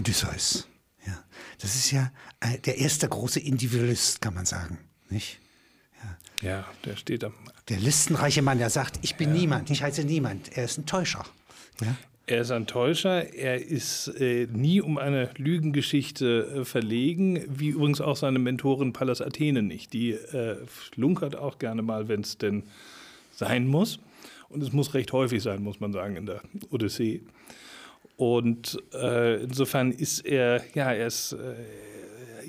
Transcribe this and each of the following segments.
Odysseus. Ja, das ist ja äh, der erste große Individualist, kann man sagen, nicht? Ja, ja der steht am. Der listenreiche Mann, der sagt, ich bin ja. niemand, ich heiße niemand. Er ist ein Täuscher. Ja? Er ist ein Täuscher, er ist äh, nie um eine Lügengeschichte äh, verlegen, wie übrigens auch seine Mentorin Pallas Athene nicht. Die äh, flunkert auch gerne mal, wenn es denn sein muss. Und es muss recht häufig sein, muss man sagen, in der Odyssee. Und äh, insofern ist er, ja, er ist äh,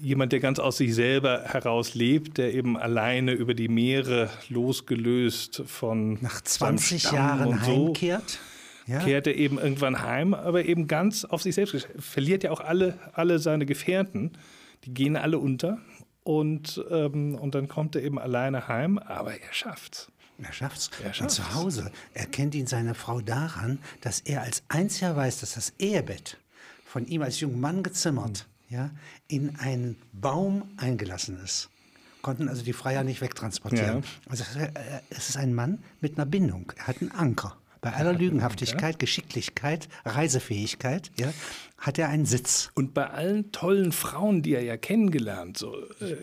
jemand, der ganz aus sich selber heraus lebt, der eben alleine über die Meere losgelöst von nach 20 Jahren so, heimkehrt. Ja. kehrt er eben irgendwann heim, aber eben ganz auf sich selbst. Verliert ja auch alle, alle seine Gefährten. Die gehen alle unter. Und, ähm, und dann kommt er eben alleine heim, aber er schafft's. Er schafft's. Er schafft's. Und zu Hause erkennt ihn seine Frau daran, dass er als einziger weiß, dass das Ehebett von ihm als junger Mann gezimmert, mhm. ja, in einen Baum eingelassen ist. Konnten also die Freier nicht wegtransportieren. Ja. Also es ist ein Mann mit einer Bindung. Er hat einen Anker. Bei aller Lügenhaftigkeit, Geschicklichkeit, Reisefähigkeit, ja, hat er einen Sitz. Und bei allen tollen Frauen, die er ja kennengelernt, so äh,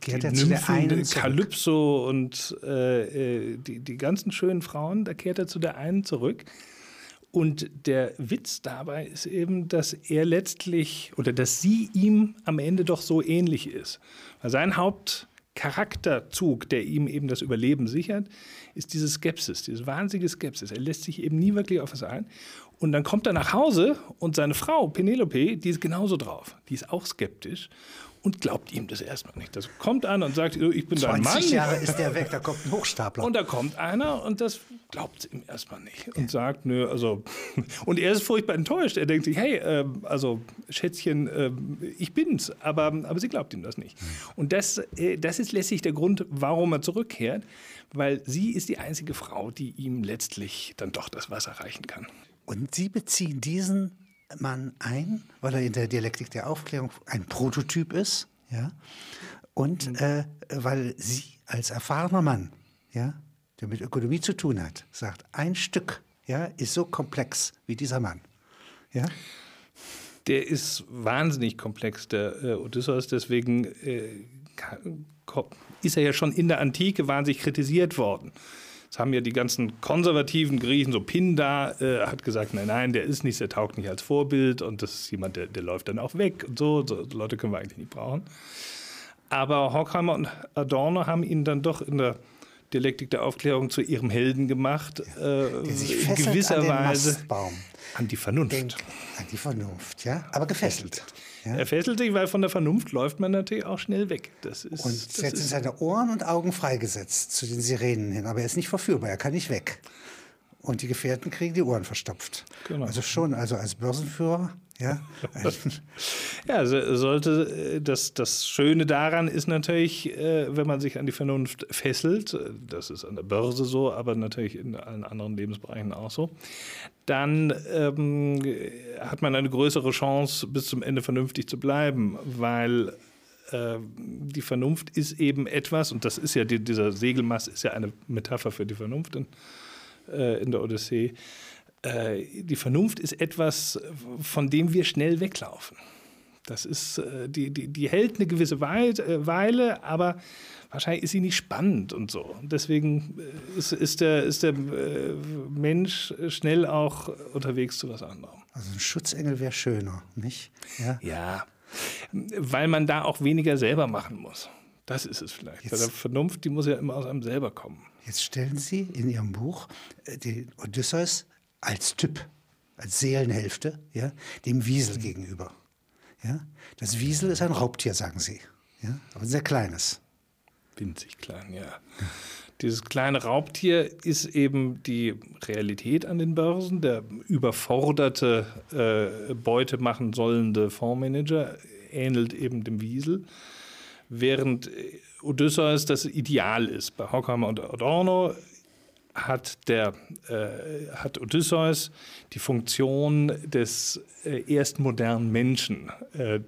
kehrt er Nymphen, zu der einen Kalypso und äh, äh, die, die ganzen schönen Frauen, da kehrt er zu der einen zurück. Und der Witz dabei ist eben, dass er letztlich oder dass sie ihm am Ende doch so ähnlich ist. Weil sein Haupt Charakterzug, der ihm eben das Überleben sichert, ist diese Skepsis, diese wahnsinnige Skepsis. Er lässt sich eben nie wirklich auf was ein. Und dann kommt er nach Hause und seine Frau, Penelope, die ist genauso drauf. Die ist auch skeptisch und glaubt ihm das erstmal nicht. Das kommt einer und sagt, ich bin dein Mann. 20 Jahre ist der weg, da kommt ein Hochstapler. Und da kommt einer und das glaubt ihm erstmal nicht und sagt, nö, also und er ist furchtbar enttäuscht. Er denkt sich, hey, äh, also Schätzchen, äh, ich bin's, aber, aber sie glaubt ihm das nicht. Und das, äh, das ist letztlich der Grund, warum er zurückkehrt, weil sie ist die einzige Frau, die ihm letztlich dann doch das Wasser reichen kann. Und Sie beziehen diesen Mann ein, weil er in der Dialektik der Aufklärung ein Prototyp ist, ja, und mhm. äh, weil Sie als erfahrener Mann, ja, der mit Ökonomie zu tun hat, sagt, ein Stück, ja, ist so komplex wie dieser Mann, ja. Der ist wahnsinnig komplex, der äh, Odysseus, deswegen äh, ist er ja schon in der Antike wahnsinnig kritisiert worden. Das haben ja die ganzen konservativen Griechen, so Pindar äh, hat gesagt, nein, nein, der ist nicht, der taugt nicht als Vorbild und das ist jemand, der, der läuft dann auch weg und so. so. Leute können wir eigentlich nicht brauchen. Aber Horkheimer und Adorno haben ihn dann doch in der Dialektik der Aufklärung zu ihrem Helden gemacht. Äh, in gewisser an Weise Mastbaum. an die Vernunft. Denk, an die Vernunft, ja, aber gefesselt. Ja? Er fesselt sich, weil von der Vernunft läuft man natürlich auch schnell weg. Das ist, und das jetzt sind seine Ohren und Augen freigesetzt zu den Sirenen hin, aber er ist nicht verführbar, er kann nicht weg. Und die Gefährten kriegen die Ohren verstopft. Genau. Also schon, also als Börsenführer ja, ja sollte äh, das, das Schöne daran ist natürlich, äh, wenn man sich an die Vernunft fesselt, das ist an der Börse so, aber natürlich in allen anderen Lebensbereichen auch so, dann ähm, hat man eine größere Chance, bis zum Ende vernünftig zu bleiben, weil äh, die Vernunft ist eben etwas, und das ist ja die, dieser Segelmast ist ja eine Metapher für die Vernunft in, äh, in der Odyssee äh, die Vernunft ist etwas, von dem wir schnell weglaufen. Das ist, äh, die, die, die hält eine gewisse äh, Weile, aber wahrscheinlich ist sie nicht spannend und so. Deswegen ist, ist, der, ist der Mensch schnell auch unterwegs zu was anderem. Also ein Schutzengel wäre schöner, nicht? Ja. ja, weil man da auch weniger selber machen muss. Das ist es vielleicht. Jetzt, der Vernunft, die muss ja immer aus einem selber kommen. Jetzt stellen Sie in Ihrem Buch den Odysseus als Typ, als Seelenhälfte, ja, dem Wiesel gegenüber. Ja? Das Wiesel ist ein Raubtier, sagen sie, ja? aber ein sehr kleines. Winzig klein, ja. Dieses kleine Raubtier ist eben die Realität an den Börsen. Der überforderte, äh, Beute machen sollende Fondsmanager ähnelt eben dem Wiesel, während Odysseus das Ideal ist. Bei Horkheimer und Adorno hat, der, äh, hat Odysseus die Funktion des äh, erst modernen Menschen, äh,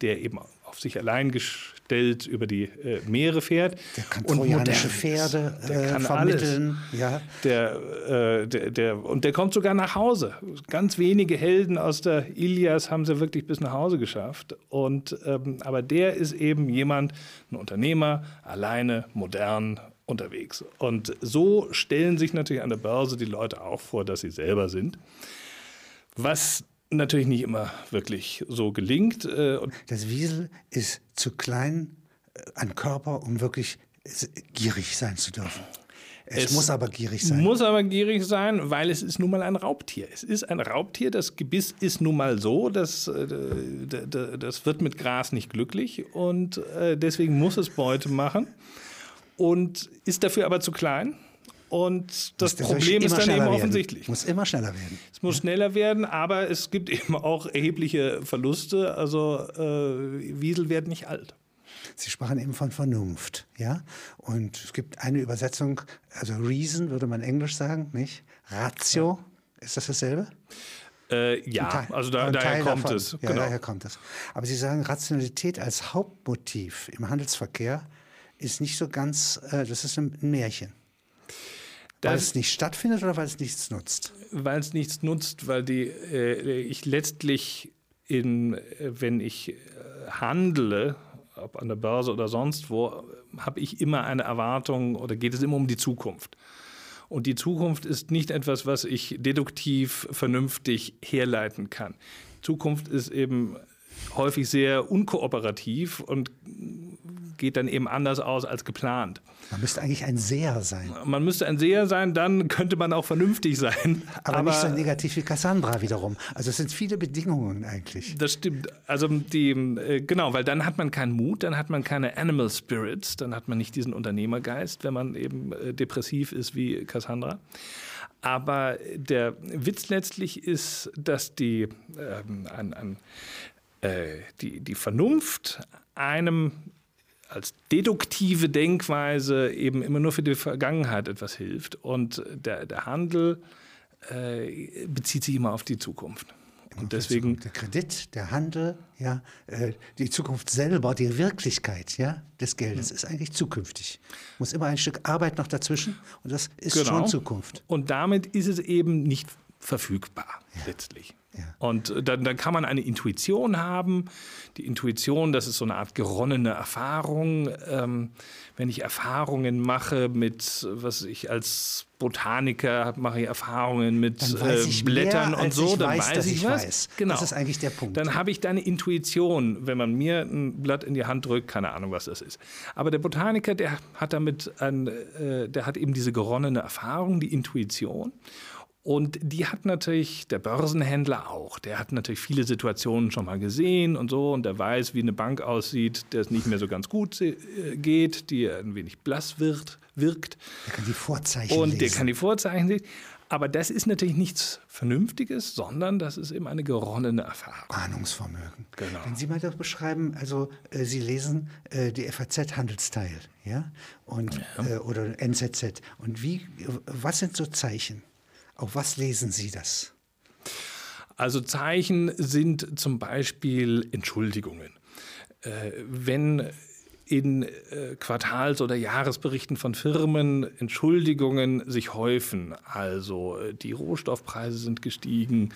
der eben auf sich allein gestellt über die äh, Meere fährt. Der kann trojanische Pferde der äh, kann vermitteln. Alles. Ja. Der, äh, der, der, und der kommt sogar nach Hause. Ganz wenige Helden aus der Ilias haben sie wirklich bis nach Hause geschafft. Und, ähm, aber der ist eben jemand, ein Unternehmer, alleine, modern unterwegs. Und so stellen sich natürlich an der Börse die Leute auch vor, dass sie selber sind. Was natürlich nicht immer wirklich so gelingt. Äh, Das Wiesel ist zu klein äh, an Körper, um wirklich äh, gierig sein zu dürfen. Es, Es muss aber gierig sein. Muss aber gierig sein, weil es ist nun mal ein Raubtier. Es ist ein Raubtier, das Gebiss ist nun mal so, dass, das wird mit Gras nicht glücklich und deswegen muss es Beute machen und ist dafür aber zu klein. Und das soll Problem ist dann eben werden. offensichtlich. Muss immer schneller werden. Es muss schneller werden, aber es gibt eben auch erhebliche Verluste. Also äh, Wiesel werden nicht alt. Sie sprachen eben von Vernunft, ja? Und es gibt eine Übersetzung, also Reason würde man Englisch sagen, nicht? Ratio, ist das dasselbe? Äh, ja, Teil- also da, daher kommt davon. es. Ja, genau. daher kommt es. Aber Sie sagen, Rationalität als Hauptmotiv im Handelsverkehr ist nicht so ganz, äh, das ist ein Märchen. weil es nicht stattfindet oder weil es nichts nutzt? weil es nichts nutzt, weil die, äh, ich letztlich in, äh, wenn ich äh, handle, ob an der Börse oder sonst wo, habe ich immer eine Erwartung oder geht es immer um die Zukunft. Und die Zukunft ist nicht etwas, was ich deduktiv vernünftig herleiten kann. Zukunft ist eben häufig sehr unkooperativ und geht dann eben anders aus als geplant. Man müsste eigentlich ein Seher sein. Man müsste ein Seher sein, dann könnte man auch vernünftig sein. Aber, nicht so negativ wie Cassandra wiederum. Also es sind viele Bedingungen eigentlich. Das stimmt. Also die, äh, genau, weil dann hat man keinen Mut, dann hat man keine Animal Spirits, dann hat man nicht diesen Unternehmergeist, wenn man eben äh, depressiv ist wie Cassandra. Aber der Witz letztlich ist, dass die, ähm, an, an, äh, die, die Vernunft einem als deduktive Denkweise eben immer nur für die Vergangenheit etwas hilft. Und der, der Handel äh, bezieht sich immer auf die Zukunft. Und deswegen Der Kredit, der Handel, ja, äh, die Zukunft selber, die Wirklichkeit ja, des Geldes Hm. ist eigentlich zukünftig. Muss immer ein Stück Arbeit noch dazwischen und das ist Genau. schon Zukunft. Und damit ist es eben nicht verfügbar letztlich. Ja. Und äh, dann, dann kann man eine Intuition haben. Die Intuition, das ist so eine Art geronnene Erfahrung. Ähm, wenn ich Erfahrungen mache mit, was ich als Botaniker mache ich Erfahrungen mit äh, Blättern mehr, und so, ich dann weiß, weiß dass ich ich was. weiß. Genau. Das ist eigentlich der Punkt. Dann habe ich da eine Intuition, wenn man mir ein Blatt in die Hand drückt, keine Ahnung, was das ist. Aber der Botaniker, der hat damit ein, äh, der hat eben diese geronnene Erfahrung, die Intuition. Und die hat natürlich der Börsenhändler auch. Der hat natürlich viele Situationen schon mal gesehen und so. Und der weiß, wie eine Bank aussieht, der es nicht mehr so ganz gut äh, geht, die ein wenig blass wird, wirkt. Der kann die Vorzeichen Und lesen. der kann die Vorzeichen sehen. Aber das ist natürlich nichts Vernünftiges, sondern das ist eben eine geronnene Erfahrung. Ahnungsvermögen. Genau. Wenn Sie mal das beschreiben, also äh, Sie lesen äh, die FAZ-Handelsteil, ja, und Äh, oder NZZ. Und wie, was sind so Zeichen? Auf was lesen Sie das? Also Zeichen sind zum Beispiel Entschuldigungen. Äh, wenn in äh, Quartals- oder Jahresberichten von Firmen Entschuldigungen sich häufen, also äh, die Rohstoffpreise sind gestiegen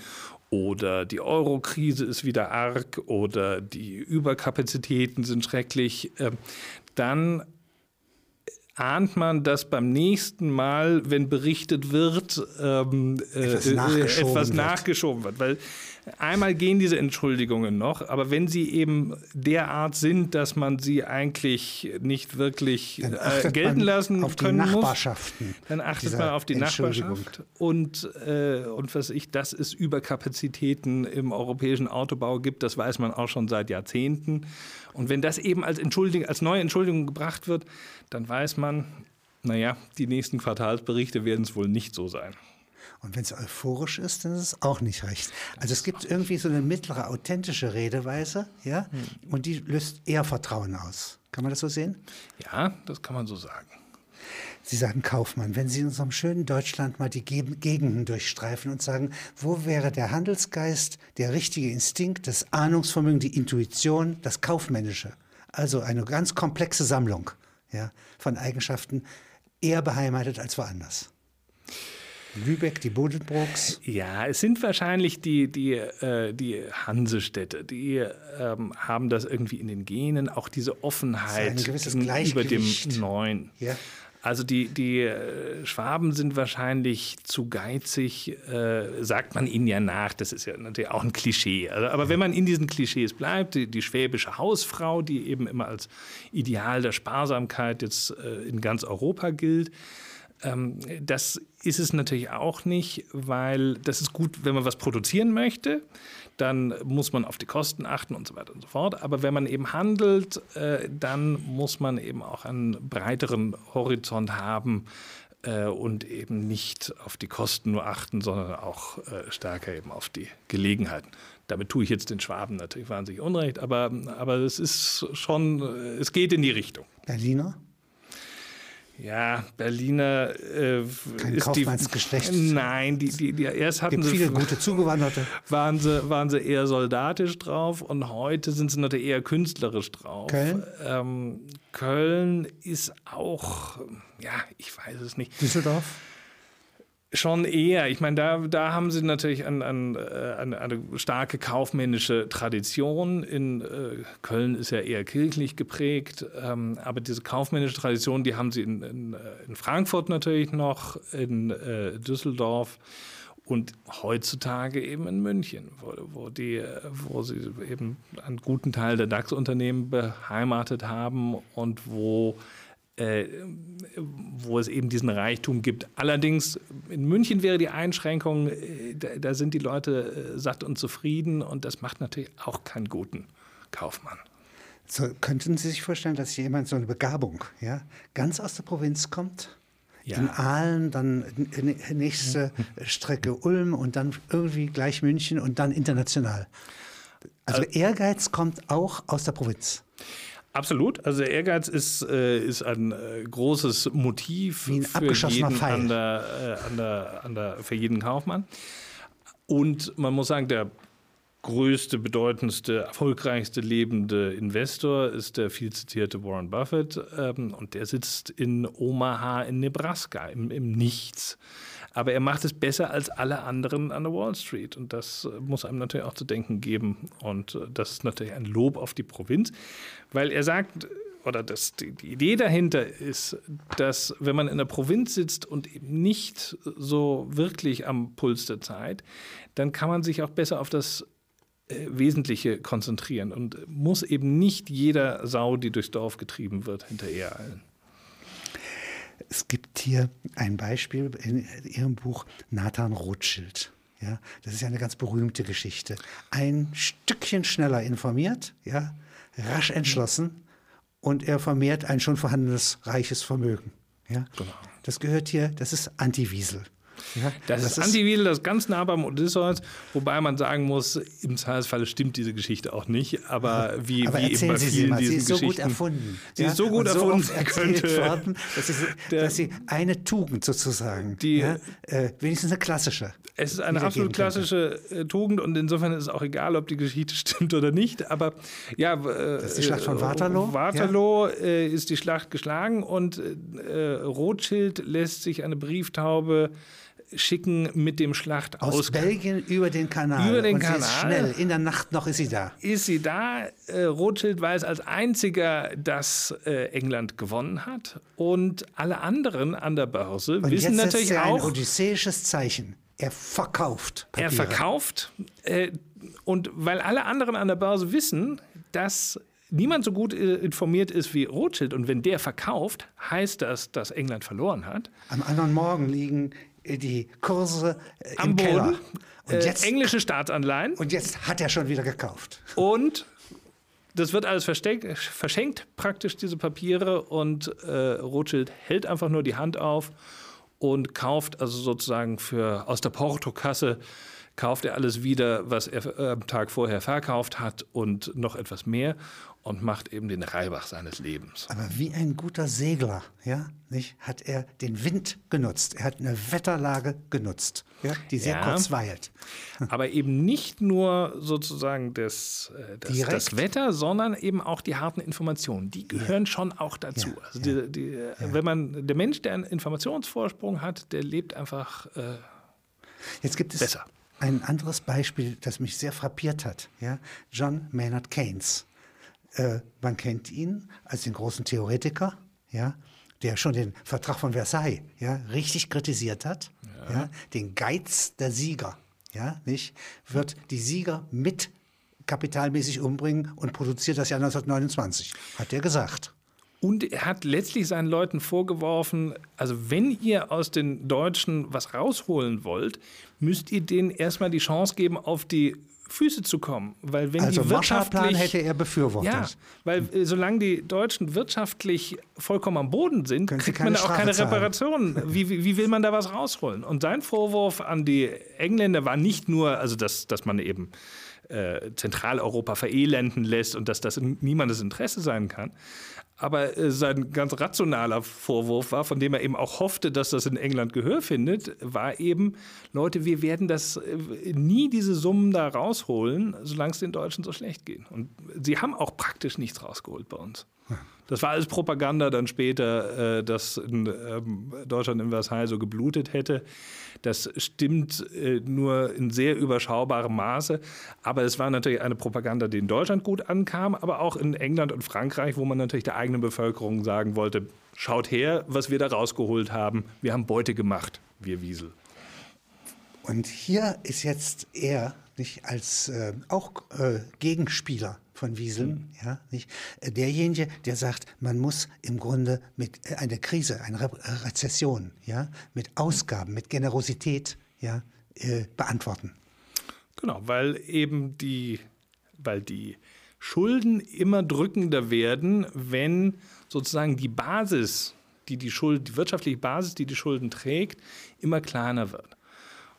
oder die Euro-Krise ist wieder arg oder die Überkapazitäten sind schrecklich, äh, dann ahnt man, dass beim nächsten Mal, wenn berichtet wird, ähm, äh, Etwas äh, nachgeschoben etwas wird. nachgeschoben wird. Weil einmal gehen diese Entschuldigungen noch, aber wenn sie eben derart sind, dass man sie eigentlich nicht wirklich äh, gelten lassen auf die können muss, Nachbarschaften dann achtet man auf die. Nachbarschaft und, äh, und was ich, dass es Überkapazitäten im europäischen Autobau gibt, das weiß man auch schon seit Jahrzehnten. Und wenn das eben als, Entschuldigung, als neue Entschuldigung gebracht wird, dann weiß man, naja, die nächsten Quartalsberichte werden es wohl nicht so sein. Und wenn es euphorisch ist, dann ist es auch nicht recht. Also es gibt irgendwie so eine mittlere, authentische Redeweise, ja, Hm. und die löst eher Vertrauen aus. Kann man das so sehen? Ja, das kann man so sagen. Sie sagen Kaufmann, wenn Sie in unserem schönen Deutschland mal die Gegenden durchstreifen und sagen, wo wäre der Handelsgeist, der richtige Instinkt, das Ahnungsvermögen, die Intuition, das Kaufmännische? Also eine ganz komplexe Sammlung ja, von Eigenschaften, eher beheimatet als woanders. Lübeck, die Bodenbrooks. Ja, es sind wahrscheinlich die, die, äh, die Hansestädte, die ähm, haben das irgendwie in den Genen, auch diese Offenheit gegenüber dem Neuen. Ja. Also die, die äh, Schwaben sind wahrscheinlich zu geizig, äh, sagt man ihnen ja nach. Das ist ja natürlich auch ein Klischee. Also, aber wenn man in diesen Klischees bleibt, die, die, schwäbische Hausfrau, die eben immer als Ideal der Sparsamkeit jetzt äh, in ganz Europa gilt, ähm, das ist es natürlich auch nicht, weil das ist gut, wenn man was produzieren möchte, dann muss man auf die Kosten achten und so weiter und so fort. Aber wenn man eben handelt, äh, dann muss man eben auch einen breiteren Horizont haben äh, und eben nicht auf die Kosten nur achten, sondern auch äh, stärker eben auf die Gelegenheiten. Damit tue ich jetzt den Schwaben natürlich wahnsinnig unrecht, aber, aber es ist schon, es geht in die Richtung. Berliner? Ja, Berliner äh, Kein ist Kaufmannsgeschlecht. Die, nein, die, die, die erst hatten Gibt sie viele gute Zugewanderte. Waren sie, waren sie eher soldatisch drauf und heute sind sie natürlich eher künstlerisch drauf. Köln? Ähm, Köln ist auch, ja, ich weiß es nicht. Düsseldorf? Schon eher. Ich meine, da, da haben sie natürlich ein, ein, äh, eine, eine, starke kaufmännische Tradition. In äh, Köln ist ja eher kirchlich geprägt, ähm, aber diese kaufmännische Tradition, die haben sie in, in, äh, in Frankfurt natürlich noch, in äh, Düsseldorf und heutzutage eben in München, wo, wo, die, wo sie eben einen guten Teil der DAX-Unternehmen beheimatet haben und wo äh, wo es eben diesen Reichtum gibt. Allerdings in München wäre die Einschränkung, äh, da, da, sind die Leute äh, satt und zufrieden und das macht natürlich auch keinen guten Kaufmann. So, könnten Sie sich vorstellen, dass jemand so eine Begabung ja, ganz aus der Provinz kommt? Ja. In Aalen, dann nächste Strecke Ulm und dann irgendwie gleich München und dann international. Also Ehrgeiz kommt auch aus der Provinz. Absolut. Also der Ehrgeiz ist, äh, ist ein äh, großes Motiv Wie ein für jeden Pfeil. An der, äh, an der, an der, für jeden Kaufmann. Und man muss sagen, der größte, bedeutendste, erfolgreichste lebende Investor ist der viel zitierte Warren Buffett. Ähm, und der sitzt in Omaha in Nebraska, im, im Nichts. Aber er macht es besser als alle anderen an der Wall Street. Und das äh, muss einem natürlich auch zu denken geben. Und äh, das ist natürlich ein Lob auf die Provinz, weil er sagt, oder das, die, Idee dahinter ist, dass wenn man in der Provinz sitzt und eben nicht so wirklich am Puls der Zeit, dann kann man sich auch besser auf das äh, Wesentliche konzentrieren und muss eben nicht jeder Sau, die durchs Dorf getrieben wird, hinterher eilen. Es gibt hier ein Beispiel in Ihrem Buch Nathan Rothschild. Ja, das ist ja eine ganz berühmte Geschichte. Ein Stückchen schneller informiert, ja, rasch entschlossen und er vermehrt ein schon vorhandenes reiches Vermögen. Ja? Genau. Das gehört hier, das ist Anti-Wiesel. Ja, das, das ist Antividel, das ist ganz nah beim Odysseus, wobei man sagen muss, im Zweifelsfalle stimmt diese Geschichte auch nicht, aber wie, aber wie eben bei Sie vielen mal, diesen sie ist so gut erfunden. Sie ja? ist so gut und erfunden, so könnte, worden, dass sie, dass sie, eine Tugend sozusagen, die, ja, äh, wenigstens eine klassische. Es ist eine absolut klassische könnte. Äh, Tugend und insofern ist es auch egal, ob die Geschichte stimmt oder nicht, aber ja. Äh, das ist die Schlacht von Waterloo. Waterloo äh, ist die Schlacht geschlagen und äh, Rothschild lässt sich eine Brieftaube schicken mit dem Schlacht aus, Belgien über den Kanal. Über den und Kanal. schnell, in der Nacht noch ist sie da. Ist sie da? Äh, Rothschild weiß als einziger, dass äh, England gewonnen hat und alle anderen an der Börse und wissen jetzt natürlich er auch. Ein odysseisches Zeichen. Er verkauft. Papiere. Er verkauft äh, und weil alle anderen an der Börse wissen, dass niemand so gut äh, informiert ist wie Rothschild und wenn der verkauft, heißt das, dass England verloren hat. Am anderen Morgen liegen die Kurse äh, am im Boden. Keller. Und äh, jetzt, englische Staatsanleihen. Und jetzt hat er schon wieder gekauft. Und das wird alles verschenkt, praktisch diese Papiere. Und äh, Rothschild hält einfach nur die Hand auf und kauft also sozusagen für, aus der Portokasse kauft er alles wieder, was er äh, am Tag vorher verkauft hat und noch etwas mehr und macht eben den Reibach seines Lebens. Aber wie ein guter Segler, ja, nicht, hat er den Wind genutzt. Er hat eine Wetterlage genutzt, ja, die sehr Ja. kurz weilt. Aber eben nicht nur sozusagen das, das, das Wetter, sondern eben auch die harten Informationen. Die gehören schon auch dazu. Ja, Also die, die, äh, Wenn man der Mensch, der einen Informationsvorsprung hat, der lebt einfach äh, Jetzt gibt es Besser. ein anderes Beispiel, das mich sehr frappiert hat. Ja? John Maynard Keynes. Äh, man kennt ihn als den großen Theoretiker, ja, der schon den Vertrag von Versailles ja, richtig kritisiert hat. Ja. den Geiz der Sieger. Ja, nicht? Wird die Sieger mit kapitalmäßig umbringen und produziert das Jahr 1929, hat er gesagt. Und er hat letztlich seinen Leuten vorgeworfen, also wenn ihr aus den Deutschen was rausholen wollt, müsst ihr denen erstmal die Chance geben, auf die Füße zu kommen. Weil wenn Also die Marshallplan hätte er befürwortet. Ja, weil äh, solange die Deutschen wirtschaftlich vollkommen am Boden sind, Können kriegt man keine auch keine zahlen. Reparationen. Wie, wie, wie will man da was rausholen? Und sein Vorwurf an die Engländer war nicht nur, also dass, dass man eben äh, Zentraleuropa verelenden lässt und dass das in niemandes Interesse sein kann. Aber äh, sein ganz rationaler Vorwurf war, von dem er eben auch hoffte, dass das in England Gehör findet, war eben, Leute, wir werden das äh, nie diese Summen da rausholen, solange es den Deutschen so schlecht geht. Und sie haben auch praktisch nichts rausgeholt bei uns. Das war alles Propaganda dann später, äh, dass in ähm, Deutschland in Versailles so geblutet hätte. Das stimmt äh, nur in sehr überschaubarem Maße. Aber es war natürlich eine Propaganda, die in Deutschland gut ankam, aber auch in England und Frankreich, wo man natürlich der eigenen Bevölkerung sagen wollte, schaut her, was wir da rausgeholt haben. Wir haben Beute gemacht, wir Wiesel. Und hier ist jetzt er nicht als äh, auch äh, Gegenspieler von Wieseln, ja, nicht äh, derjenige, der sagt, man muss im Grunde mit äh, einer Krise, einer Re Rezession, ja, mit Ausgaben, mit Generosität, ja, äh, beantworten. Genau, weil eben die, weil die Schulden immer drückender werden, wenn sozusagen die Basis, die die Schuld, die wirtschaftliche Basis, die die Schulden trägt, immer kleiner wird.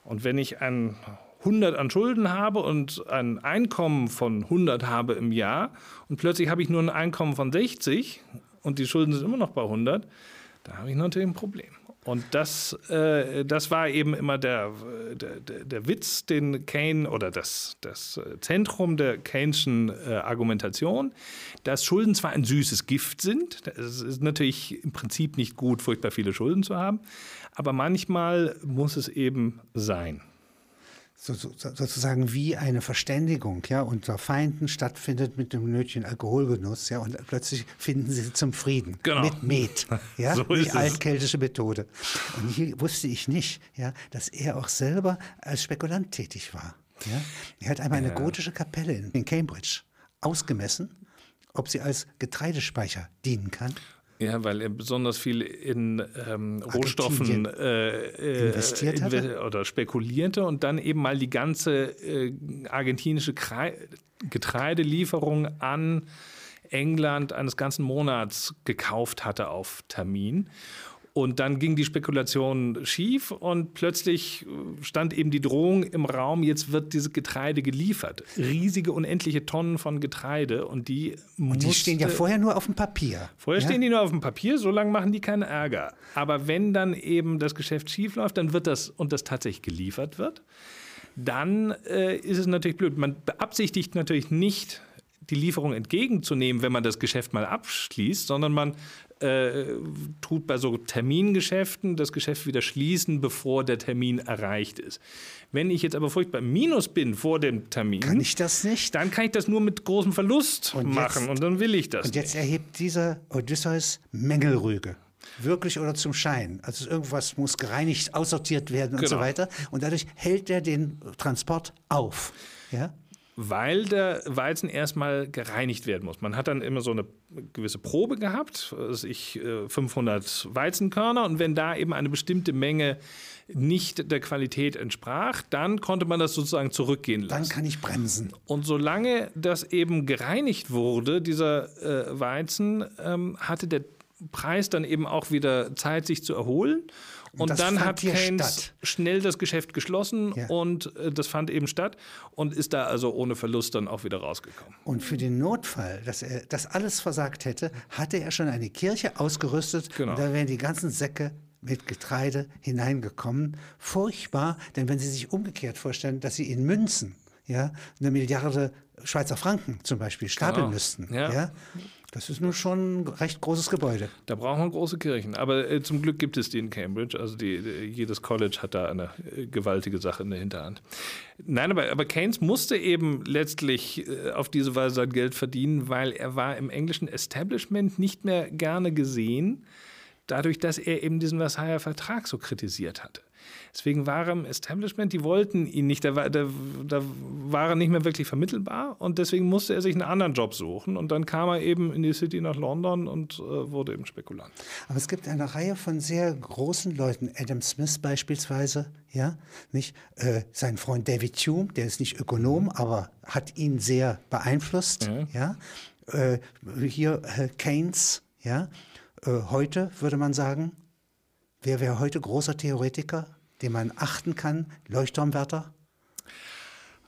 Und wenn ich ein 100 an Schulden habe und ein Einkommen von 100 habe im Jahr und plötzlich habe ich nur ein Einkommen von 60 und die Schulden sind immer noch bei 100, da habe ich natürlich ein Problem. Und das, äh, das war eben immer der, der, der, Witz, den Kane oder das, das Zentrum der Keyneschen äh, Argumentation, dass Schulden zwar ein süßes Gift sind, es ist natürlich im Prinzip nicht gut, furchtbar viele Schulden zu haben, aber manchmal muss es eben sein. So, so, sozusagen wie eine Verständigung ja, unter Feinden stattfindet mit dem nötigen Alkoholgenuss. Ja, und plötzlich finden sie zum Frieden. Genau. Mit Met. Ja, So die altkeltische Methode. Und hier wusste ich nicht, ja, dass er auch selber als Spekulant tätig war. Ja. Er hat einmal eine gotische Kapelle in, in Cambridge ausgemessen, ob sie als Getreidespeicher dienen kann. Ja, weil er besonders viel in ähm, Rohstoffen äh, äh, Investiert hatte? oder spekulierte und dann eben mal die ganze äh, argentinische Krei Getreidelieferung an England eines ganzen Monats gekauft hatte auf Termin. Und dann ging die Spekulation schief und plötzlich äh, stand eben die Drohung im Raum, jetzt wird dieses Getreide geliefert. Riesige, unendliche Tonnen von Getreide und die Und die stehen ja vorher nur auf dem Papier. Vorher ja? stehen die nur auf dem Papier, so lange machen die keinen Ärger. Aber wenn dann eben das Geschäft schief läuft, dann wird das und das tatsächlich geliefert wird, dann äh, ist es natürlich blöd. Man beabsichtigt natürlich nicht, die Lieferung entgegenzunehmen, wenn man das Geschäft mal abschließt, sondern man äh, tut bei so Termingeschäften das Geschäft wieder schließen, bevor der Termin erreicht ist. Wenn ich jetzt aber furchtbar im Minus bin vor dem Termin, Kann ich das nicht? dann kann ich das nur mit großem Verlust Und machen jetzt- und dann will ich das. Und jetzt erhebt dieser Odysseus Mängelrüge. Wirklich oder zum Schein. Also irgendwas muss gereinigt, aussortiert werden und so Genau. weiter. Und dadurch hält er den Transport auf. Ja? Weil der Weizen erstmal gereinigt werden muss. Man hat dann immer so eine gewisse Probe gehabt, also ich, äh, 500 Weizenkörner und wenn da eben eine bestimmte Menge nicht der Qualität entsprach, dann konnte man das sozusagen zurückgehen Dann lassen. kann ich bremsen. Und solange das eben gereinigt wurde, dieser äh, Weizen, ähm, hatte der Preis dann eben auch wieder Zeit, sich zu erholen. Und, und dann hat Keynes schnell das Geschäft geschlossen ja. und äh, das fand eben statt und ist da also ohne Verlust dann auch wieder rausgekommen. Und für den Notfall, dass er das alles versagt hätte, hatte er schon eine Kirche ausgerüstet genau. und da wären die ganzen Säcke mit Getreide hineingekommen. Furchtbar, denn wenn Sie sich umgekehrt vorstellen, dass Sie in Münzen ja, eine Milliarde Schweizer Franken zum Beispiel stapeln genau. müssten. Ja. ja. Das ist nun schon ein recht großes Gebäude. Da braucht man große Kirchen. Aber äh, zum Glück gibt es die in Cambridge. Also die, die, jedes College hat da eine äh, gewaltige Sache in der Hinterhand. Nein, aber, aber Keynes musste eben letztlich äh, auf diese Weise sein Geld verdienen, weil er war im englischen Establishment nicht mehr gerne gesehen, dadurch, dass er eben diesen Versailler Vertrag so kritisiert hatte. Deswegen war er im Establishment, die wollten ihn nicht, da war, da, da war er nicht mehr wirklich vermittelbar und deswegen musste er sich einen anderen Job suchen und dann kam er eben in die City nach London und äh, wurde eben Spekulant. Aber es gibt eine Reihe von sehr großen Leuten, Adam Smith beispielsweise, ja, nicht? Äh, sein Freund David Hume, der ist nicht Ökonom, aber hat ihn sehr beeinflusst, ja. ja? Äh, hier äh, Keynes, ja. Äh, heute würde man sagen, wer wäre heute großer Theoretiker? den man achten kann, Leuchtturmwärter?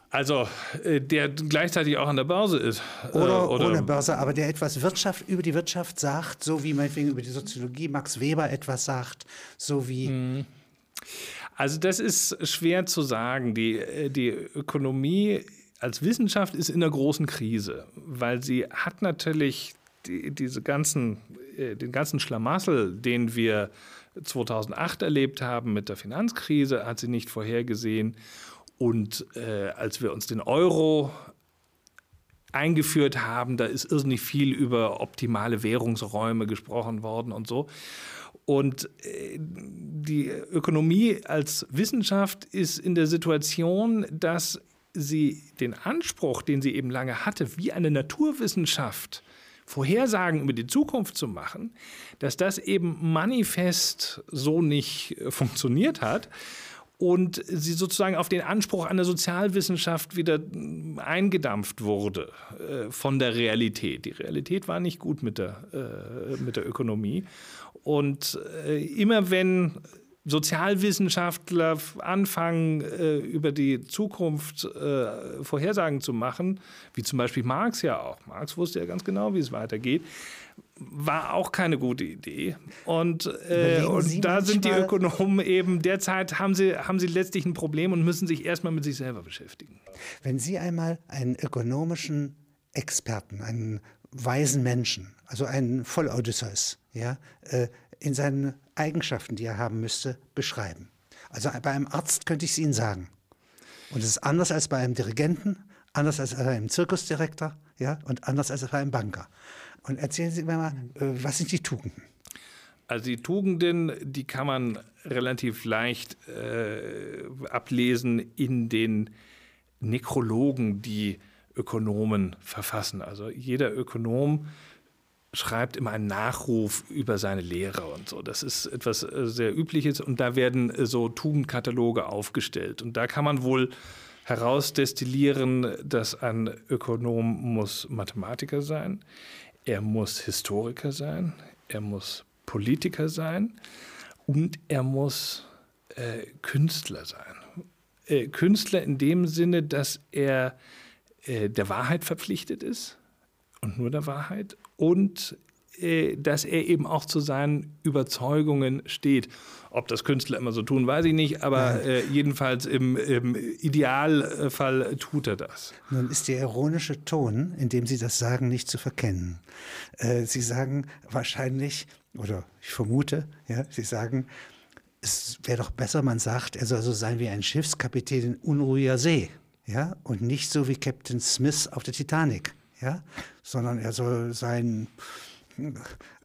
Also, äh, der gleichzeitig auch an der Börse ist. Äh, oder, oder ohne Börse, aber der etwas Wirtschaft über die Wirtschaft sagt, so wie meinetwegen über die Soziologie Max Weber etwas sagt, so wie. Hm. Also, das ist schwer zu sagen. Die, äh, die Ökonomie als Wissenschaft ist in einer großen Krise, weil sie hat natürlich die, diese ganzen, den ganzen Schlamassel, den wir 2008 erlebt haben mit der Finanzkrise, hat sie nicht vorhergesehen. Und äh, als wir uns den Euro eingeführt haben, da ist irrsinnig viel über optimale Währungsräume gesprochen worden und so. Und äh, die Ökonomie als Wissenschaft ist in der Situation, dass sie den Anspruch, den sie eben lange hatte, wie eine Naturwissenschaft Vorhersagen über die Zukunft zu machen, dass das eben manifest so nicht äh, funktioniert hat und sie sozusagen auf den Anspruch einer Sozialwissenschaft wieder mm, eingedampft wurde äh, von der Realität. Die Realität war nicht gut mit der, äh, mit der Ökonomie. Und äh, immer wenn Sozialwissenschaftler anfangen, äh, über die Zukunft äh, Vorhersagen zu machen, wie zum Beispiel Marx ja auch. Marx wusste ja ganz genau, wie es weitergeht. War auch keine gute Idee. Und, äh, und da sind die Ökonomen eben, derzeit haben sie, haben sie letztlich ein Problem und müssen sich erstmal mit sich selber beschäftigen. Wenn Sie einmal einen ökonomischen Experten, einen weisen Menschen, also einen Voll-Odysseus, ja, äh, in seinen Eigenschaften, die er haben müsste, beschreiben. Also bei einem Arzt könnte ich es Ihnen sagen. Und es ist anders als bei einem Dirigenten, anders als bei einem Zirkusdirektor ja, und anders als bei einem Banker. Und erzählen Sie mir mal, äh, was sind die Tugenden? Also die Tugenden, die kann man relativ leicht äh, ablesen in den Nekrologen, die Ökonomen verfassen. Also jeder Ökonom schreibt immer einen Nachruf über seine Lehre und so. Das ist etwas äh, sehr Übliches und da werden äh, so Tugendkataloge aufgestellt. Und da kann man wohl herausdestillieren, dass ein Ökonom muss Mathematiker sein, er muss Historiker sein, er muss Politiker sein und er muss äh, Künstler sein. Äh, Künstler in dem Sinne, dass er äh, der Wahrheit verpflichtet ist und nur der Wahrheit und äh, dass er eben auch zu seinen Überzeugungen steht. Ob das Künstler immer so tun, weiß ich nicht, aber äh, jedenfalls im, im, Idealfall tut er das. Nun ist der ironische Ton, in dem Sie das sagen, nicht zu verkennen. Äh, Sie sagen wahrscheinlich, oder ich vermute, ja, Sie sagen, es wäre doch besser, man sagt, er soll so sein wie ein Schiffskapitän in unruhiger See, ja, und nicht so wie Captain Smith auf der Titanic ja, sondern er soll sein,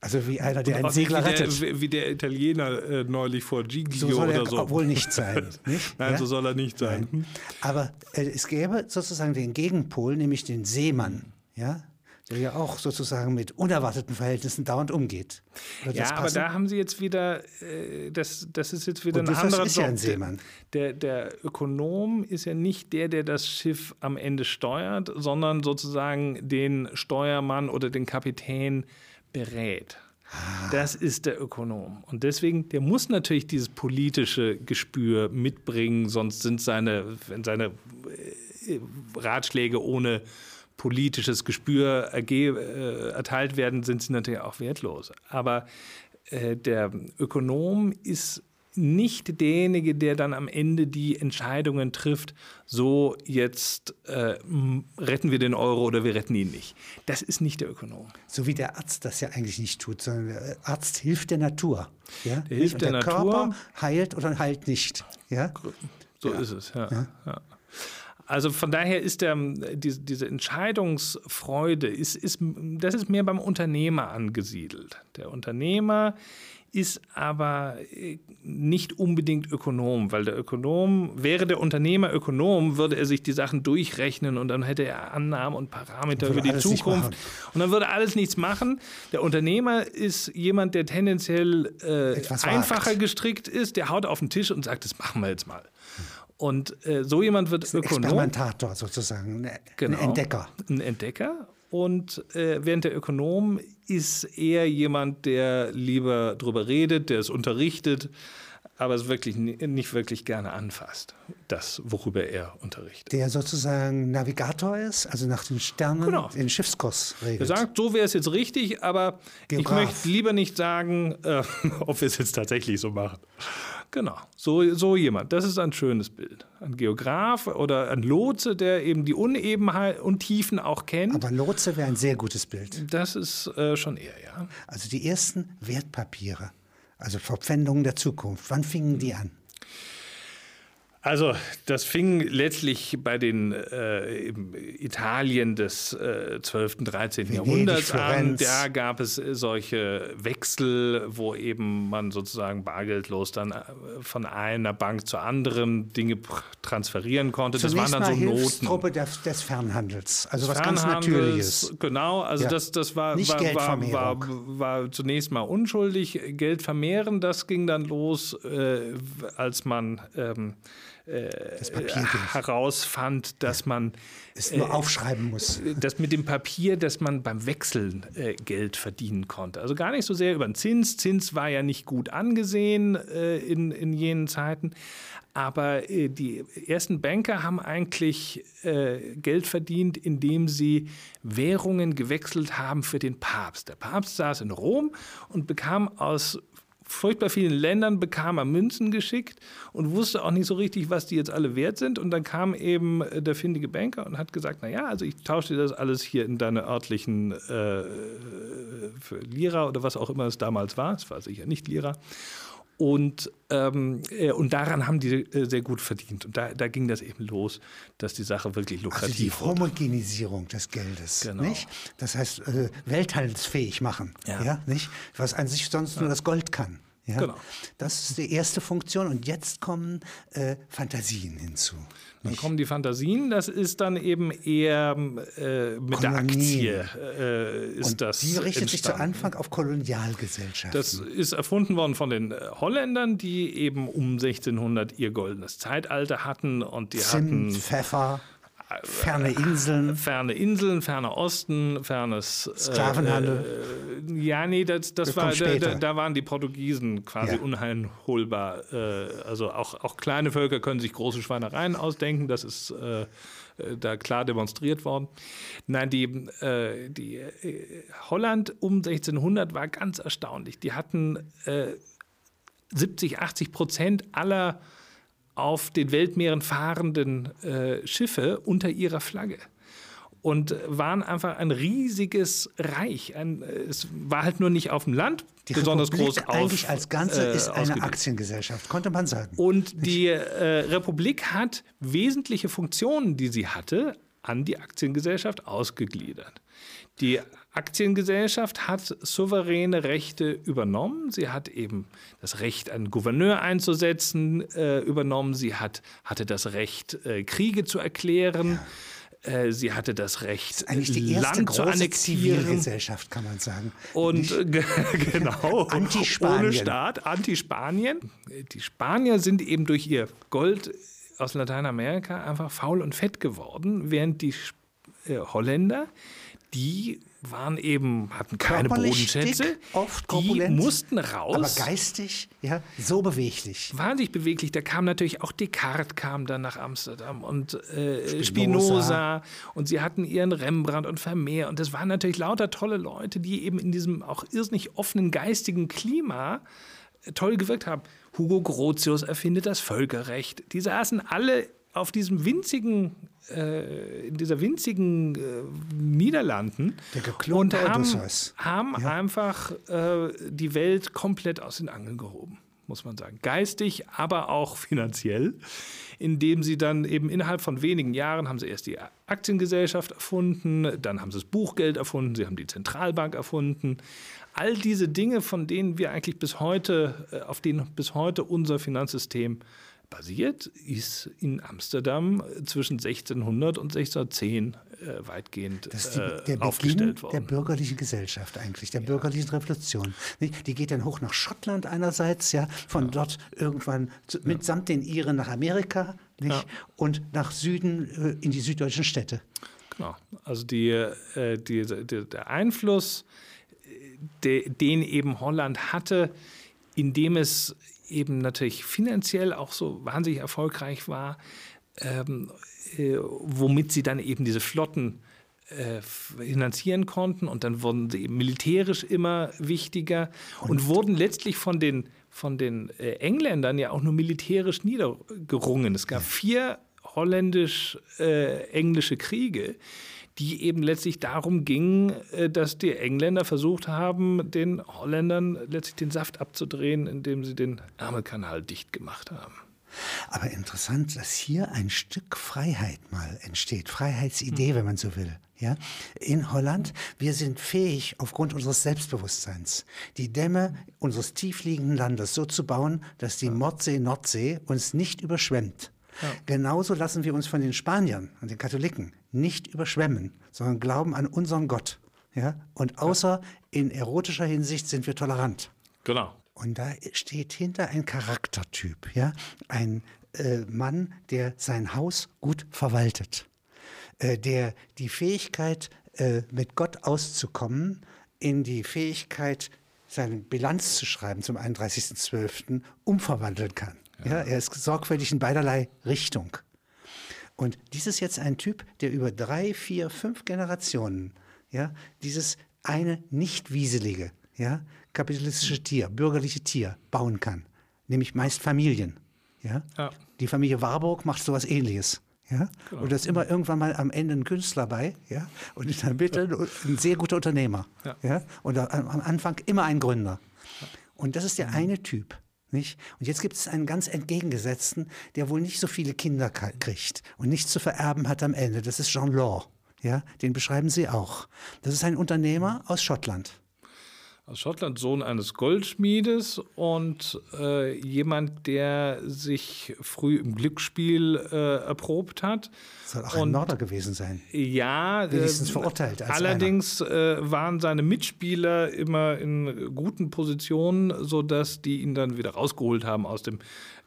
also wie einer, der einen Segler wie rettet. Der, wie der Italiener äh, neulich vor Giglio so soll er oder so. wohl nicht sein. Nicht? Nein, ja? so soll er nicht sein. Nein. Aber äh, es gäbe sozusagen den Gegenpol, nämlich den Seemann, ja, der ja auch sozusagen mit unerwarteten Verhältnissen dauernd umgeht. ja, aber da haben Sie jetzt wieder, äh, das, das ist jetzt wieder Und ein anderer ist ja ein Seemann. Der, der Ökonom ist ja nicht der, der das Schiff am Ende steuert, sondern sozusagen den Steuermann oder den Kapitän berät. Das ist der Ökonom. Und deswegen, der muss natürlich dieses politische Gespür mitbringen, sonst sind seine, seine äh, Ratschläge ohne politisches Gespür äh, erteilt werden, sind sie natürlich auch wertlos. Aber äh, der Ökonom ist nicht derjenige, der dann am Ende die Entscheidungen trifft, so jetzt äh, retten wir den Euro oder wir retten ihn nicht. Das ist nicht der Ökonom. So wie der Arzt das ja eigentlich nicht tut, sondern der Arzt hilft der Natur. Ja? Der hilft der, der Natur. Körper heilt oder heilt nicht. Ja? So ja. ist es, ja. ja. ja. Also von daher ist der, diese, diese Entscheidungsfreude, ist, ist, das ist mehr beim Unternehmer angesiedelt. Der Unternehmer ist aber äh, nicht unbedingt Ökonom, weil der Ökonom, wäre der Unternehmer Ökonom, würde er sich die Sachen durchrechnen und dann hätte er Annahmen und Parameter über die Zukunft und dann würde alles nichts machen. Der Unternehmer ist jemand, der tendenziell äh, einfacher gestrickt ist, der haut auf den Tisch und sagt, das machen wir jetzt mal. Und äh, so jemand wird Ökonom. Experimentator sozusagen, ein genau, Entdecker. Ein Entdecker. Und äh, während der Ökonom ist eher jemand, der lieber drüber redet, der es unterrichtet, aber es wirklich nicht wirklich gerne anfasst, das, worüber er unterrichtet. Der sozusagen Navigator ist, also nach den Sternen genau. den Schiffskurs regelt. Er sagt, so wäre es jetzt richtig, aber Geograf. ich möchte lieber nicht sagen, äh, ob wir es jetzt tatsächlich so machen. Genau, so, so jemand. Das ist ein schönes Bild. Ein Geograf oder ein Lotse, der eben die Unebenheit und Tiefen auch kennt. Aber Lotse wäre ein sehr gutes Bild. Das ist äh, schon eher, ja. Also die ersten Wertpapiere, also Verpfändungen der Zukunft, wann fingen die an? Also das fing letztlich bei den äh, Italien des äh, 12., 13. Venedig, Jahrhunderts an. Da gab es äh, solche Wechsel, wo eben man sozusagen bargeldlos dann äh, von einer Bank zur anderen Dinge transferieren konnte. Zunächst das waren dann so Hilfstruppe Noten. Des, des Fernhandels, also was ganz Natürliches. Genau, also ja. das, das war, Nicht war, war, war, war, zunächst mal unschuldig. Geld vermehren, das ging dann los, äh, als man ähm, äh, herausfand, dass man es nur äh, aufschreiben muss. Das mit dem Papier, dass man beim Wechseln äh, Geld verdienen konnte. Also gar nicht so sehr über den Zins. Zins war ja nicht gut angesehen äh, in, in jenen Zeiten. Aber äh, die ersten Banker haben eigentlich äh, Geld verdient, indem sie Währungen gewechselt haben für den Papst. Der Papst saß in Rom und bekam aus furchtbar vielen Ländern bekam er Münzen geschickt und wusste auch nicht so richtig, was die jetzt alle wert sind. Und dann kam eben äh, der findige Banker und hat gesagt, na ja, also ich tausche dir das alles hier in deine örtlichen äh, Lira oder was auch immer es damals war. Es war sicher nicht Lira. Und, ähm, äh, und daran haben die äh, sehr gut verdient. Und da, da, ging das eben los, dass die Sache wirklich lukrativ also die Homogenisierung des Geldes. Genau. Nicht? Das heißt, äh, welthandelsfähig machen. Ja. ja. nicht? Was an sich sonst ja. nur das Gold kann. Ja? Genau. Das ist die erste Funktion. Und jetzt kommen äh, Fantasien hinzu. Dann kommen die Fantasien, das ist dann eben eher äh, mit Kolonien. der Aktie äh, ist Und das. Die richtet entstanden. sich zu Anfang auf Kolonialgesellschaften. Das ist erfunden worden von den äh, Holländern, die eben um 1600 ihr goldenes Zeitalter hatten und die Zimt, hatten Pfeffer. Ferne Inseln. Ferne Inseln, ferner Osten, fernes Sklavenhandel. Äh, ja, nee, das, das, das war, da, da, waren die Portugiesen quasi ja. unheilholbar. Äh, also auch, auch kleine Völker können sich große Schweinereien ausdenken. Das ist äh, äh da klar demonstriert worden. Nein, die, äh, die äh, Holland um 1600 war ganz erstaunlich. Die hatten 70, 80 Prozent aller auf den Weltmeeren fahrenden äh, Schiffe unter ihrer Flagge und waren einfach ein riesiges Reich. Ein, es war halt nur nicht auf dem Land die besonders Republik groß auf, eigentlich als Ganze äh, ist eine Aktiengesellschaft, konnte man sagen. Und die äh, Republik hat wesentliche Funktionen, die sie hatte, an die Aktiengesellschaft ausgegliedert. Die Aktiengesellschaft hat souveräne Rechte übernommen. Sie hat eben das Recht, einen Gouverneur einzusetzen, äh, übernommen. Sie hat, hatte das Recht, äh, Kriege zu erklären. Ja. Äh, sie hatte das Recht, das eigentlich die erste Land zu annektieren. Zivilgesellschaft, kann man sagen. Und genau, Anti-Spanien. ohne Staat, Anti-Spanien. Die Spanier sind eben durch ihr Gold aus Lateinamerika einfach faul und fett geworden, während die äh, Holländer, die waren eben, hatten keine Körperlich Bodenschätze. dick, oft die korpulent, mussten raus. Aber geistig, ja, so beweglich. wahnsinnig beweglich. Da kam natürlich auch Descartes kam dann nach Amsterdam und äh, Spinoza. Spinoza und sie hatten ihren Rembrandt und Vermeer und das waren natürlich lauter tolle Leute, die eben in diesem auch irrsinnig offenen geistigen Klima äh, toll gewirkt haben. Hugo Grotius erfindet das Völkerrecht. Die saßen alle auf diesem winzigen, äh, in dieser winzigen äh, Niederlanden und haben, haben einfach äh, die Welt komplett aus den Angeln gehoben, muss man sagen. Geistig, aber auch finanziell, indem sie dann eben innerhalb von wenigen Jahren haben sie erst die Aktiengesellschaft erfunden, dann haben sie das Buchgeld erfunden, sie haben die Zentralbank erfunden. All diese Dinge, von denen wir eigentlich bis heute, äh, auf denen bis heute unser Finanzsystem basiert, ist in Amsterdam zwischen 1600 und 1610 äh, weitgehend Das ist die, äh, der Beginn aufgestellt der worden. bürgerlichen Gesellschaft eigentlich, der bürgerlichen Revolution. Nicht? Die geht dann hoch nach Schottland einerseits, ja, von dort irgendwann zu, mitsamt den Iren nach Amerika nicht? Ja. und nach Süden äh, in die süddeutschen Städte. Genau. Also die, äh, die, die, der Einfluss, äh, de, den eben Holland hatte, indem es eben natürlich finanziell auch so wahnsinnig erfolgreich war, ähm, äh, womit sie dann eben diese Flotten äh, finanzieren konnten. Und dann wurden sie eben militärisch immer wichtiger. Und, wurden letztlich von den, von den äh, Engländern ja auch nur militärisch niedergerungen. Es gab vier holländisch-englische Kriege, die eben letztlich darum gingen, äh, dass die Engländer versucht haben, den Holländern letztlich den Saft abzudrehen, indem sie den Ärmelkanal dicht gemacht haben. Aber interessant, dass hier ein Stück Freiheit mal entsteht, Freiheitsidee, wenn man so will. Ja, in Holland, wir sind fähig, aufgrund unseres Selbstbewusstseins, die Dämme unseres tiefliegenden Landes so zu bauen, dass die Mordsee, Nordsee uns nicht überschwemmt. Genauso lassen wir uns von den Spaniern und den Katholiken nicht überschwemmen, sondern glauben an unseren Gott. Ja? Und außer in erotischer Hinsicht sind wir tolerant. Genau. Und da steht hinter ein Charaktertyp, ja, ein äh, Mann, der sein Haus gut verwaltet, äh, der die Fähigkeit, äh, mit Gott auszukommen, in die Fähigkeit, seine Bilanz zu schreiben zum 31.12. umverwandeln kann. Ja. er ist sorgfältig in beiderlei Richtung. Und dies ist jetzt ein Typ, der über drei, vier, fünf Generationen, ja, dieses eine nicht wieselige, ja, kapitalistische Tier, bürgerliche Tier bauen kann, nämlich meist Familien. Ja? Ja. Die Familie Warburg macht sowas ähnliches. Ja? Genau. Und da ist immer irgendwann mal am Ende ein Künstler bei ja? und in der Mitte ein sehr guter Unternehmer. Ja. Ja? Und am Anfang immer ein Gründer. Und das ist Mhm. der eine Typ. Nicht? Und jetzt gibt es einen ganz entgegengesetzten, der wohl nicht so viele Kinder kriegt und nichts zu vererben hat am Ende. Das ist Jean Law. Ja? Den beschreiben Sie auch. Das ist ein Unternehmer aus Schottland. Aus Schottland, Sohn eines Goldschmiedes und äh, jemand, der sich früh im Glücksspiel äh, erprobt hat. Soll auch ein Mörder gewesen sein. Ja, Wenigstens äh, verurteilt allerdings äh, waren seine Mitspieler immer in guten Positionen, sodass die ihn dann wieder rausgeholt haben aus dem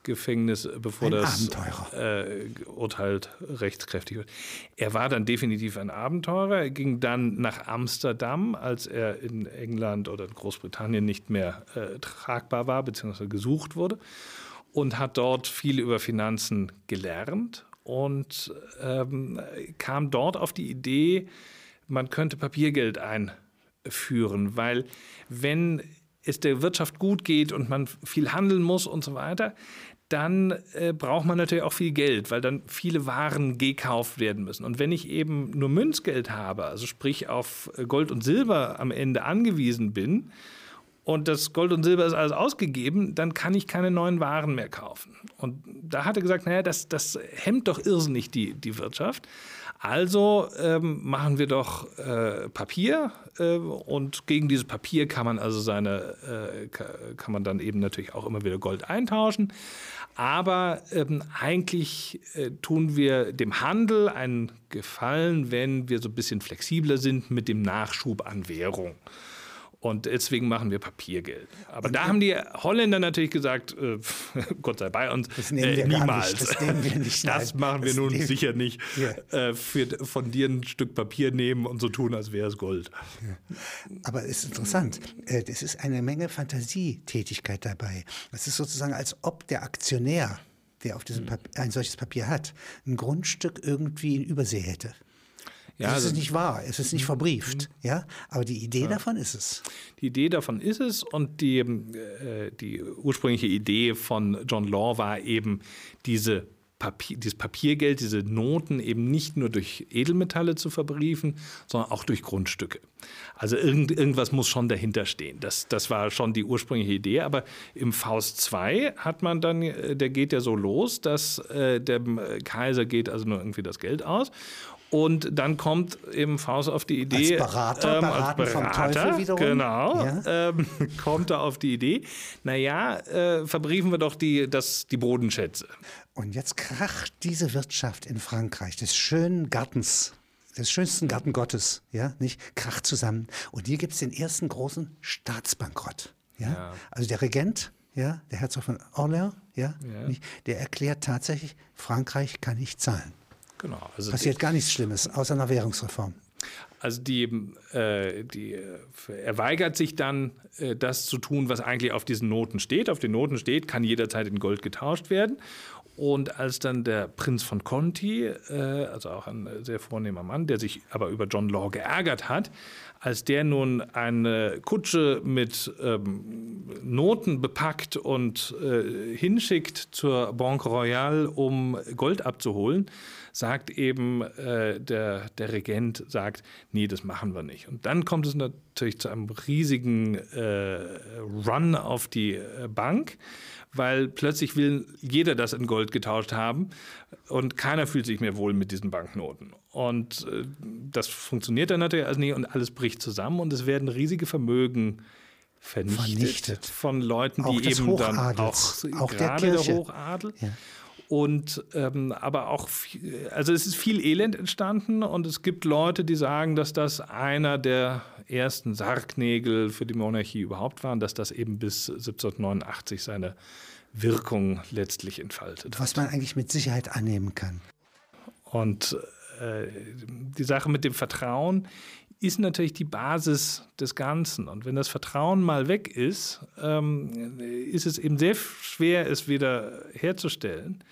Gefängnis, bevor Ein das äh, Urteil rechtskräftig wird. Er war dann definitiv ein Abenteurer. Er ging dann nach Amsterdam, als er in England oder in Großbritannien nicht mehr äh, tragbar war, beziehungsweise gesucht wurde, und hat dort viel über Finanzen gelernt und ähm, kam dort auf die Idee, man könnte Papiergeld einführen, weil wenn es der Wirtschaft gut geht und man viel handeln muss und so weiter, dann äh, braucht man natürlich auch viel Geld, weil dann viele Waren gekauft werden müssen. Und wenn ich eben nur Münzgeld habe, also sprich auf Gold und Silber am Ende angewiesen bin, und das Gold und Silber ist alles ausgegeben, dann kann ich keine neuen Waren mehr kaufen. Und da hat er gesagt, naja, das, das hemmt doch irrsinnig die, die Wirtschaft. Also ähm, machen wir doch äh, Papier äh, und gegen dieses Papier kann man also seine, äh, ka- kann man dann eben natürlich auch immer wieder Gold eintauschen. Aber ähm, eigentlich äh, tun wir dem Handel einen Gefallen, wenn wir so ein bisschen flexibler sind mit dem Nachschub an Währung. Und deswegen machen wir Papiergeld. Aber und da haben die Holländer natürlich gesagt, äh, Gott sei bei uns, das nehmen wir äh, niemals. Nicht, das nehmen wir nicht. das machen wir das nun sicher nicht. Ja. Äh, für, von dir ein Stück Papier nehmen und so tun, als wäre es Gold. Ja. Aber es ist interessant. Äh, es ist eine Menge Fantasietätigkeit dabei. Es ist sozusagen, als ob der Aktionär, der auf diesem Papier, ein solches Papier hat, ein Grundstück irgendwie in Übersee hätte. Ja, es ist also, nicht wahr, es ist nicht verbrieft, mhm. ja, aber die Idee ja. davon ist es. Die Idee davon ist es und die, äh, die ursprüngliche Idee von John Law war eben diese Papier, dieses Papiergeld, diese Noten eben nicht nur durch Edelmetalle zu verbriefen, sondern auch durch Grundstücke. Also irgend, irgendwas muss schon dahinter stehen. Das, das war schon die ursprüngliche Idee. Aber im Faust 2 hat man dann, äh, der geht ja so los, dass äh, dem Kaiser geht also nur irgendwie das Geld aus und dann kommt eben Faust auf die Idee. Als Berater, ähm, als Berater vom Teufel wiederum. Genau, ja. ähm, kommt er auf die Idee. Naja, äh, verbriefen wir doch die, das, die Bodenschätze. Und jetzt kracht diese Wirtschaft in Frankreich des schönen Gartens, des schönsten Garten Gottes, ja, nicht? Kracht zusammen. Und hier gibt es den ersten großen Staatsbankrott. Ja? ja? Also der Regent, ja, der Herzog von Orléans, ja, ja. der erklärt tatsächlich, Frankreich kann nicht zahlen. Genau. Also Passiert gar nichts Schlimmes, außer einer Währungsreform. Also die, äh, die, er weigert sich dann, äh, das zu tun, was eigentlich auf diesen Noten steht. Auf den Noten steht, kann jederzeit in Gold getauscht werden. Und als dann der Prinz von Conti, äh, also auch ein sehr vornehmer Mann, der sich aber über John Law geärgert hat, als der nun eine Kutsche mit ähm, Noten bepackt und äh, hinschickt zur Banque Royale, um Gold abzuholen, sagt eben äh, der, der Regent, sagt, nee, das machen wir nicht. Und dann kommt es natürlich zu einem riesigen äh, Run auf die äh, Bank, weil plötzlich will jeder das in Gold getauscht haben und keiner fühlt sich mehr wohl mit diesen Banknoten. Und äh, das funktioniert dann natürlich also nicht und alles bricht zusammen und es werden riesige Vermögen vernichtet, vernichtet. von Leuten, die eben dann auch, auch gerade der, der Hochadel. Ja. Und ähm, aber auch, viel, also es ist viel Elend entstanden und es gibt Leute, die sagen, dass das einer der ersten Sargnägel für die Monarchie überhaupt war und dass das eben bis 1789 seine Wirkung letztlich entfaltet. Was man eigentlich mit Sicherheit annehmen kann. Und äh, die Sache mit dem Vertrauen ist natürlich die Basis des Ganzen. Und wenn das Vertrauen mal weg ist, ähm, ist es eben sehr schwer, es wieder herzustellen.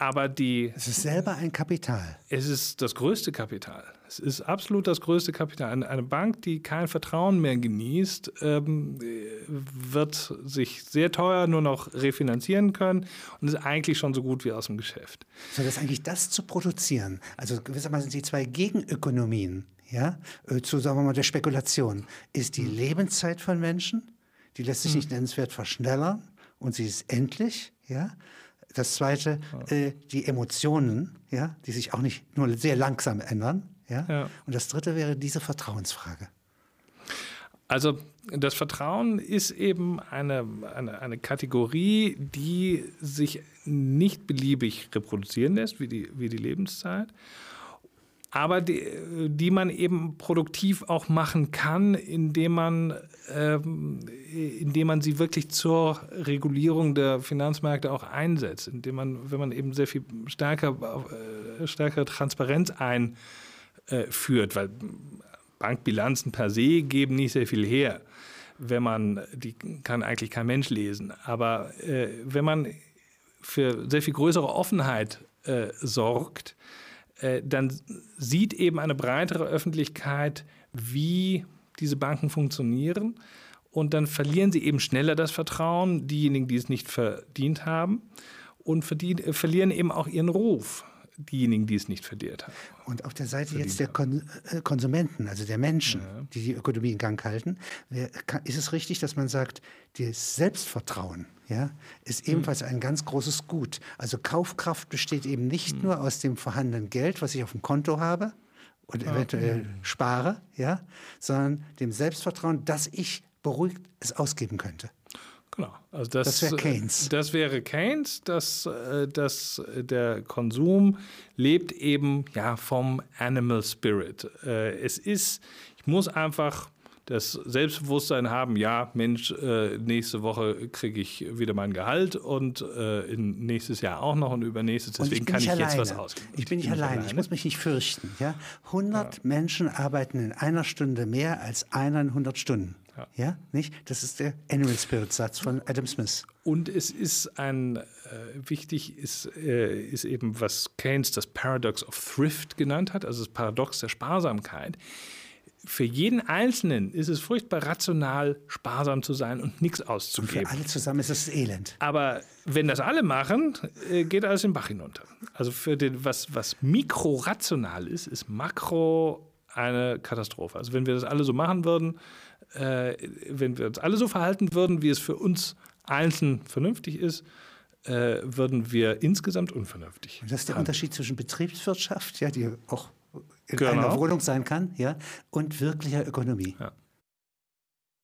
Aber die. Es ist selber ein Kapital. Es ist das größte Kapital. Es ist absolut das größte Kapital. Eine, Bank, die kein Vertrauen mehr genießt, ähm, wird sich sehr teuer nur noch refinanzieren können und ist eigentlich schon so gut wie aus dem Geschäft. So, das eigentlich das zu produzieren. Also gewissermaßen die zwei Gegenökonomien ja, äh, zu sagen wir mal der Spekulation, ist die hm. Lebenszeit von Menschen, die lässt sich hm. nicht nennenswert verschnellern und sie ist endlich, ja. Das zweite, äh, die Emotionen, ja, die sich auch nicht nur sehr langsam ändern, ja. ja. Und das dritte wäre diese Vertrauensfrage. Also das Vertrauen ist eben eine, eine, eine, Kategorie, die sich nicht beliebig reproduzieren lässt, wie die, wie die Lebenszeit aber die, die man eben produktiv auch machen kann, indem man, ähm, indem man sie wirklich zur Regulierung der Finanzmärkte auch einsetzt, indem man, wenn man eben sehr viel stärker, äh, stärkere Transparenz einführt, weil Bankbilanzen per se geben nicht sehr viel her, wenn man, die kann eigentlich kein Mensch lesen, aber äh, wenn man für sehr viel größere Offenheit äh, sorgt, äh, dann sieht eben eine breitere Öffentlichkeit, wie diese Banken funktionieren. Und dann verlieren sie eben schneller das Vertrauen, diejenigen, die es nicht verdient haben, und äh, verlieren eben auch ihren Ruf diejenigen, die es nicht verdient haben. Und auf der Seite jetzt der Kon äh, Konsumenten, also der Menschen, ja. die die Ökonomie in Gang halten, ist es richtig, dass man sagt, das Selbstvertrauen ja, ist hm. ebenfalls ein ganz großes Gut. Also Kaufkraft besteht eben nicht hm. nur aus dem vorhandenen Geld, was ich auf dem Konto habe und eventuell okay. spare, ja, sondern dem Selbstvertrauen, dass ich beruhigt es ausgeben könnte. Genau. Also das, das wäre Keynes. Das wäre Keynes, dass, äh, dass der Konsum lebt eben ja, vom Animal Spirit. Äh, es ist, ich muss einfach das Selbstbewusstsein haben, ja, Mensch, äh, nächste Woche kriege ich wieder mein Gehalt und äh, in nächstes Jahr auch noch und übernächstes. Deswegen kann ich alleine. jetzt was ausgeben. Ich bin nicht alleine. Ich muss mich nicht fürchten. Ja? 100 ja. Menschen arbeiten in einer Stunde mehr als einer in 100 Stunden. Ja. ja. nicht? Das ist der Animal Spirit Satz von Adam Smith. Und es ist ein, äh, wichtig ist, äh, ist eben, was Keynes das Paradox of Thrift genannt hat, also das Paradox der Sparsamkeit für jeden Einzelnen ist es furchtbar rational, sparsam zu sein und nichts auszugeben. Und für alle zusammen ist es elend. Aber wenn das alle machen, äh, geht alles den Bach hinunter. Also für den, was, was mikrorational ist, ist makro eine Katastrophe. Also wenn wir das alle so machen würden, äh, wenn wir uns alle so verhalten würden, wie es für uns einzeln vernünftig ist, äh, würden wir insgesamt unvernünftig. Und das ist der Unterschied zwischen Betriebswirtschaft, ja, die auch in genau. einer Wohnung sein kann, ja, und wirklicher Ökonomie. Ja.